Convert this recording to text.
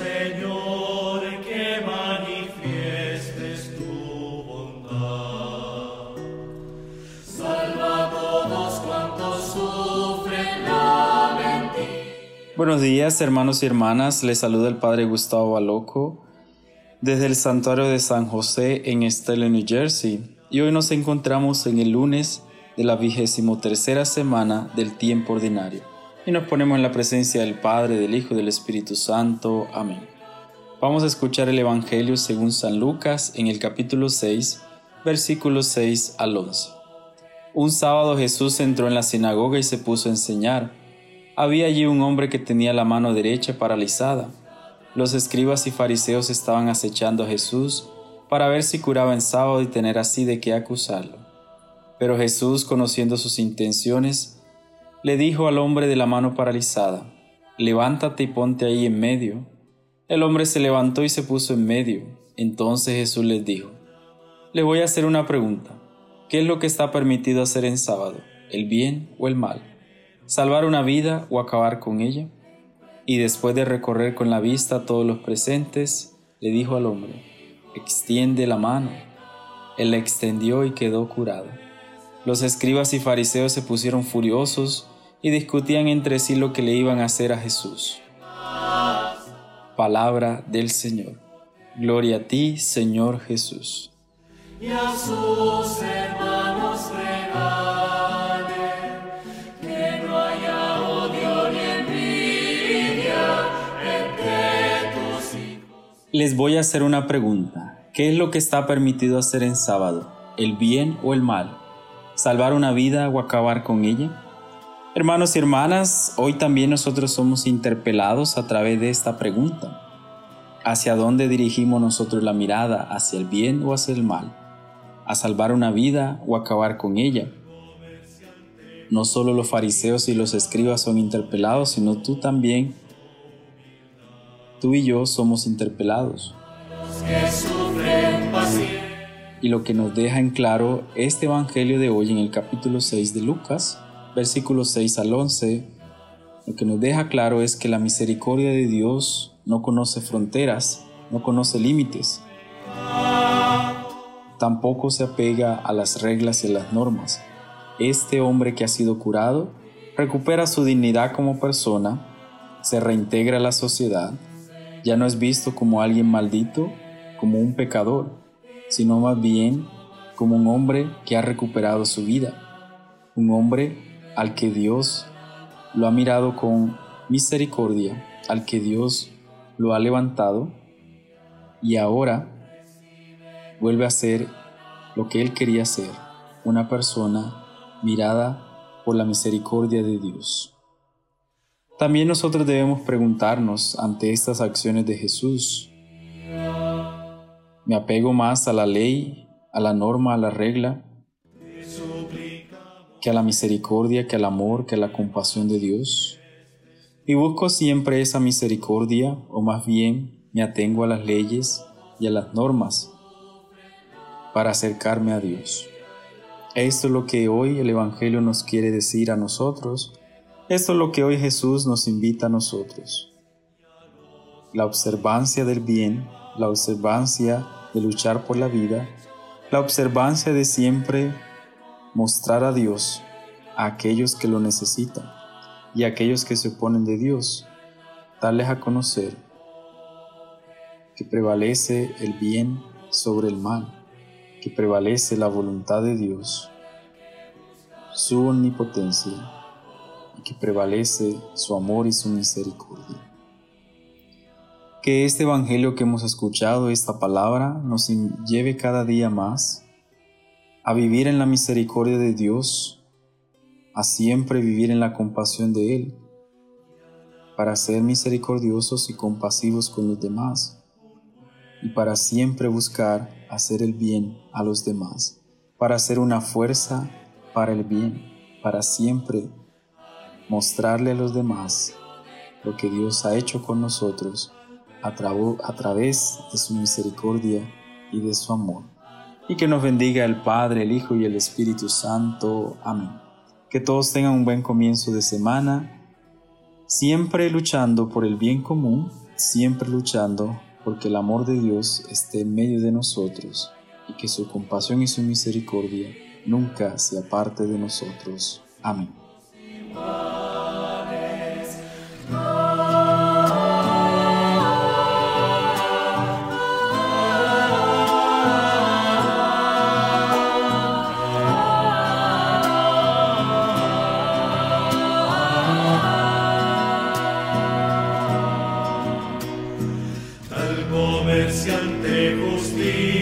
Señor, que manifiestes tu bondad. Salva a todos cuantos sufren la mentira. Buenos días, hermanos y hermanas. Les saluda el Padre Gustavo Baloco desde el Santuario de San José en Estella, New Jersey. Y hoy nos encontramos en el lunes de la vigésimo tercera semana del tiempo ordinario. Y nos ponemos en la presencia del Padre, del Hijo y del Espíritu Santo. Amén. Vamos a escuchar el Evangelio según San Lucas en el capítulo 6, versículos 6 al 11. Un sábado Jesús entró en la sinagoga y se puso a enseñar. Había allí un hombre que tenía la mano derecha paralizada los escribas y fariseos estaban acechando a Jesús para ver si curaba en sábado y tener así de qué acusarlo. Pero Jesús, conociendo sus intenciones, le dijo al hombre de la mano paralizada, levántate y ponte ahí en medio. El hombre se levantó y se puso en medio. Entonces Jesús les dijo, le voy a hacer una pregunta. ¿Qué es lo que está permitido hacer en sábado, el bien o el mal? ¿Salvar una vida o acabar con ella? Y después de recorrer con la vista a todos los presentes, le dijo al hombre, extiende la mano. Él la extendió y quedó curado. Los escribas y fariseos se pusieron furiosos y discutían entre sí lo que le iban a hacer a Jesús. Palabra del Señor. Gloria a ti, Señor Jesús. Y a sus hermanos regale que no haya odio ni envidia entre tus hijos. Les voy a hacer una pregunta. ¿Qué es lo que está permitido hacer en sábado? ¿El bien o el mal? ¿Salvar una vida o acabar con ella? Hermanos y hermanas, hoy también nosotros somos interpelados a través de esta pregunta. ¿Hacia dónde dirigimos nosotros la mirada? ¿Hacia el bien o hacia el mal? ¿A salvar una vida o acabar con ella? No solo los fariseos y los escribas son interpelados, sino tú también. Tú y yo somos interpelados. Y lo que nos deja en claro este Evangelio de hoy en el capítulo 6 de Lucas, versículos 6 al 11, lo que nos deja claro es que la misericordia de Dios no conoce fronteras, no conoce límites. Tampoco se apega a las reglas y las normas. Este hombre que ha sido curado recupera su dignidad como persona, se reintegra a la sociedad, ya no es visto como alguien maldito, como un pecador, sino más bien como un hombre que ha recuperado su vida, un hombre al que Dios lo ha mirado con misericordia, al que Dios lo ha levantado y ahora vuelve a ser lo que él quería ser, una persona mirada por la misericordia de Dios. También nosotros debemos preguntarnos ante estas acciones de Jesús, ¿me apego más a la ley, a la norma, a la regla, que a la misericordia, que al amor, que a la compasión de Dios? Y busco siempre esa misericordia, o más bien me atengo a las leyes y a las normas para acercarme a Dios. Esto es lo que hoy el Evangelio nos quiere decir a nosotros. Esto es lo que hoy Jesús nos invita a nosotros. La observancia del bien, la observancia de luchar por la vida, la observancia de siempre mostrar a Dios a aquellos que lo necesitan y a aquellos que se oponen de Dios, darles a conocer que prevalece el bien sobre el mal que prevalece la voluntad de Dios, su omnipotencia, que prevalece su amor y su misericordia. Que este Evangelio que hemos escuchado, esta palabra, nos lleve cada día más a vivir en la misericordia de Dios, a siempre vivir en la compasión de Él, para ser misericordiosos y compasivos con los demás y para siempre buscar hacer el bien a los demás, para ser una fuerza para el bien, para siempre mostrarle a los demás lo que Dios ha hecho con nosotros a, a través de su misericordia y de su amor. Y que nos bendiga el Padre, el Hijo y el Espíritu Santo. Amén. Que todos tengan un buen comienzo de semana siempre luchando por el bien común, siempre luchando porque el amor de Dios esté en medio de nosotros y que su compasión y su misericordia nunca se aparte de nosotros. Amén. ante justicia.